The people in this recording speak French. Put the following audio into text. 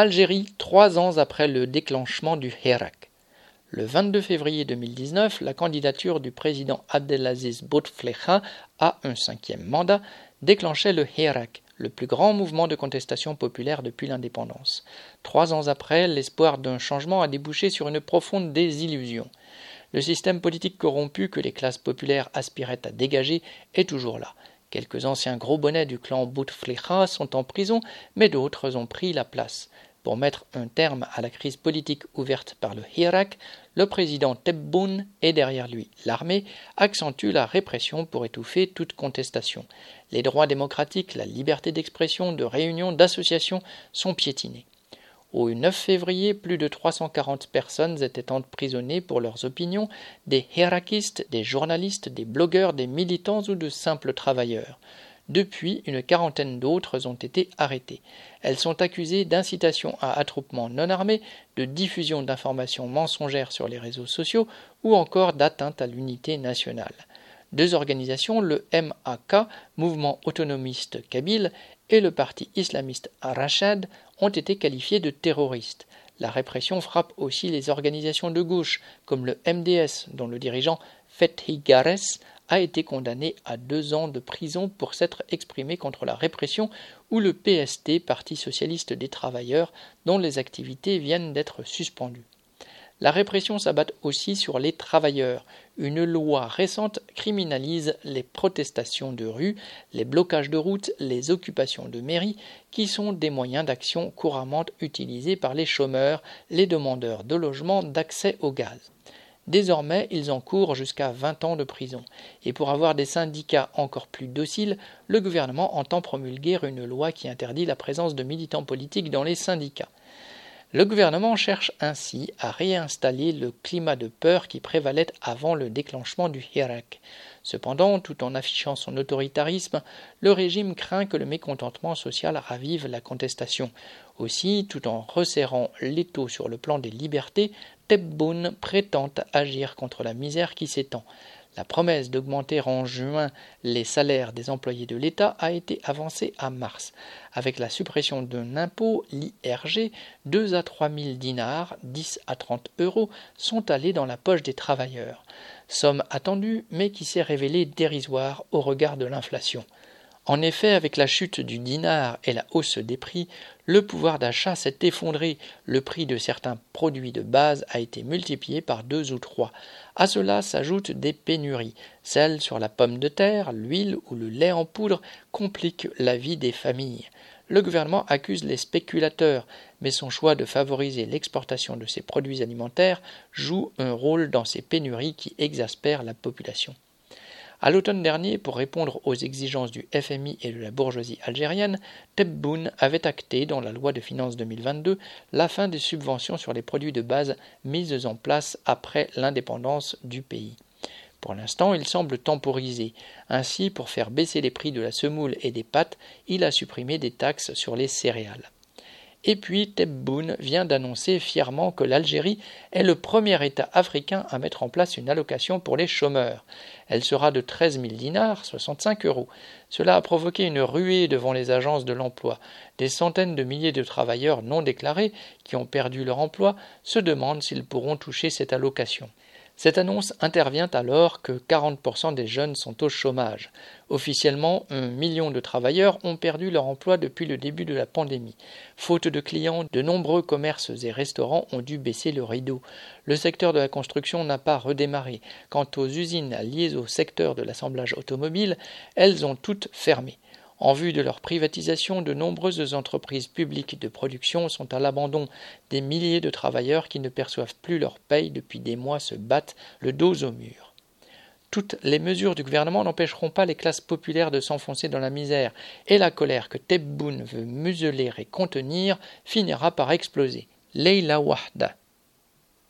Algérie, trois ans après le déclenchement du Hirak. Le 22 février 2019, la candidature du président Abdelaziz Bouteflika à un cinquième mandat déclenchait le Hirak, le plus grand mouvement de contestation populaire depuis l'indépendance. Trois ans après, l'espoir d'un changement a débouché sur une profonde désillusion. Le système politique corrompu que les classes populaires aspiraient à dégager est toujours là. Quelques anciens gros bonnets du clan Bouteflika sont en prison, mais d'autres ont pris la place. Pour mettre un terme à la crise politique ouverte par le Hirak, le président Tebboune et derrière lui l'armée accentuent la répression pour étouffer toute contestation. Les droits démocratiques, la liberté d'expression, de réunion, d'association sont piétinés. Au 9 février, plus de 340 personnes étaient emprisonnées pour leurs opinions, des hirakistes, des journalistes, des blogueurs, des militants ou de simples travailleurs. Depuis, une quarantaine d'autres ont été arrêtées. Elles sont accusées d'incitation à attroupement non armé, de diffusion d'informations mensongères sur les réseaux sociaux ou encore d'atteinte à l'unité nationale. Deux organisations, le MAK, Mouvement autonomiste kabyle, et le parti islamiste Rachad, ont été qualifiées de terroristes. La répression frappe aussi les organisations de gauche, comme le MDS, dont le dirigeant Fethi Gares a été condamné à deux ans de prison pour s'être exprimé contre la répression, ou le PST, Parti socialiste des travailleurs, dont les activités viennent d'être suspendues. La répression s'abat aussi sur les travailleurs. Une loi récente criminalise les protestations de rue, les blocages de routes, les occupations de mairies, qui sont des moyens d'action couramment utilisés par les chômeurs, les demandeurs de logement, d'accès au gaz. Désormais, ils encourent jusqu'à 20 ans de prison. Et pour avoir des syndicats encore plus dociles, le gouvernement entend promulguer une loi qui interdit la présence de militants politiques dans les syndicats. Le gouvernement cherche ainsi à réinstaller le climat de peur qui prévalait avant le déclenchement du Hirak. Cependant, tout en affichant son autoritarisme, le régime craint que le mécontentement social ravive la contestation. Aussi, tout en resserrant l'étau sur le plan des libertés, Tebboune prétend agir contre la misère qui s'étend. La promesse d'augmenter en juin les salaires des employés de l'État a été avancée à mars. Avec la suppression d'un impôt, l'IRG, 2 à 3 000 dinars, 10 à 30 euros, sont allés dans la poche des travailleurs. Somme attendue, mais qui s'est révélée dérisoire au regard de l'inflation. En effet, avec la chute du dinar et la hausse des prix, le pouvoir d'achat s'est effondré, le prix de certains produits de base a été multiplié par deux ou trois. À cela s'ajoutent des pénuries. Celles sur la pomme de terre, l'huile ou le lait en poudre compliquent la vie des familles. Le gouvernement accuse les spéculateurs, mais son choix de favoriser l'exportation de ces produits alimentaires joue un rôle dans ces pénuries qui exaspèrent la population. À l'automne dernier, pour répondre aux exigences du FMI et de la bourgeoisie algérienne, Tebboune avait acté dans la loi de finances 2022 la fin des subventions sur les produits de base mises en place après l'indépendance du pays. Pour l'instant, il semble temporiser. Ainsi, pour faire baisser les prix de la semoule et des pâtes, il a supprimé des taxes sur les céréales. Et puis Tebboune vient d'annoncer fièrement que l'Algérie est le premier État africain à mettre en place une allocation pour les chômeurs. Elle sera de 13 000 dinars, 65 euros. Cela a provoqué une ruée devant les agences de l'emploi. Des centaines de milliers de travailleurs non déclarés qui ont perdu leur emploi se demandent s'ils pourront toucher cette allocation. Cette annonce intervient alors que 40% des jeunes sont au chômage. Officiellement, un million de travailleurs ont perdu leur emploi depuis le début de la pandémie. Faute de clients, de nombreux commerces et restaurants ont dû baisser le rideau. Le secteur de la construction n'a pas redémarré. Quant aux usines liées au secteur de l'assemblage automobile, elles ont toutes fermé. En vue de leur privatisation, de nombreuses entreprises publiques de production sont à l'abandon. Des milliers de travailleurs qui ne perçoivent plus leur paye depuis des mois se battent le dos au mur. Toutes les mesures du gouvernement n'empêcheront pas les classes populaires de s'enfoncer dans la misère, et la colère que Tebboune veut museler et contenir finira par exploser. Leila Wahda.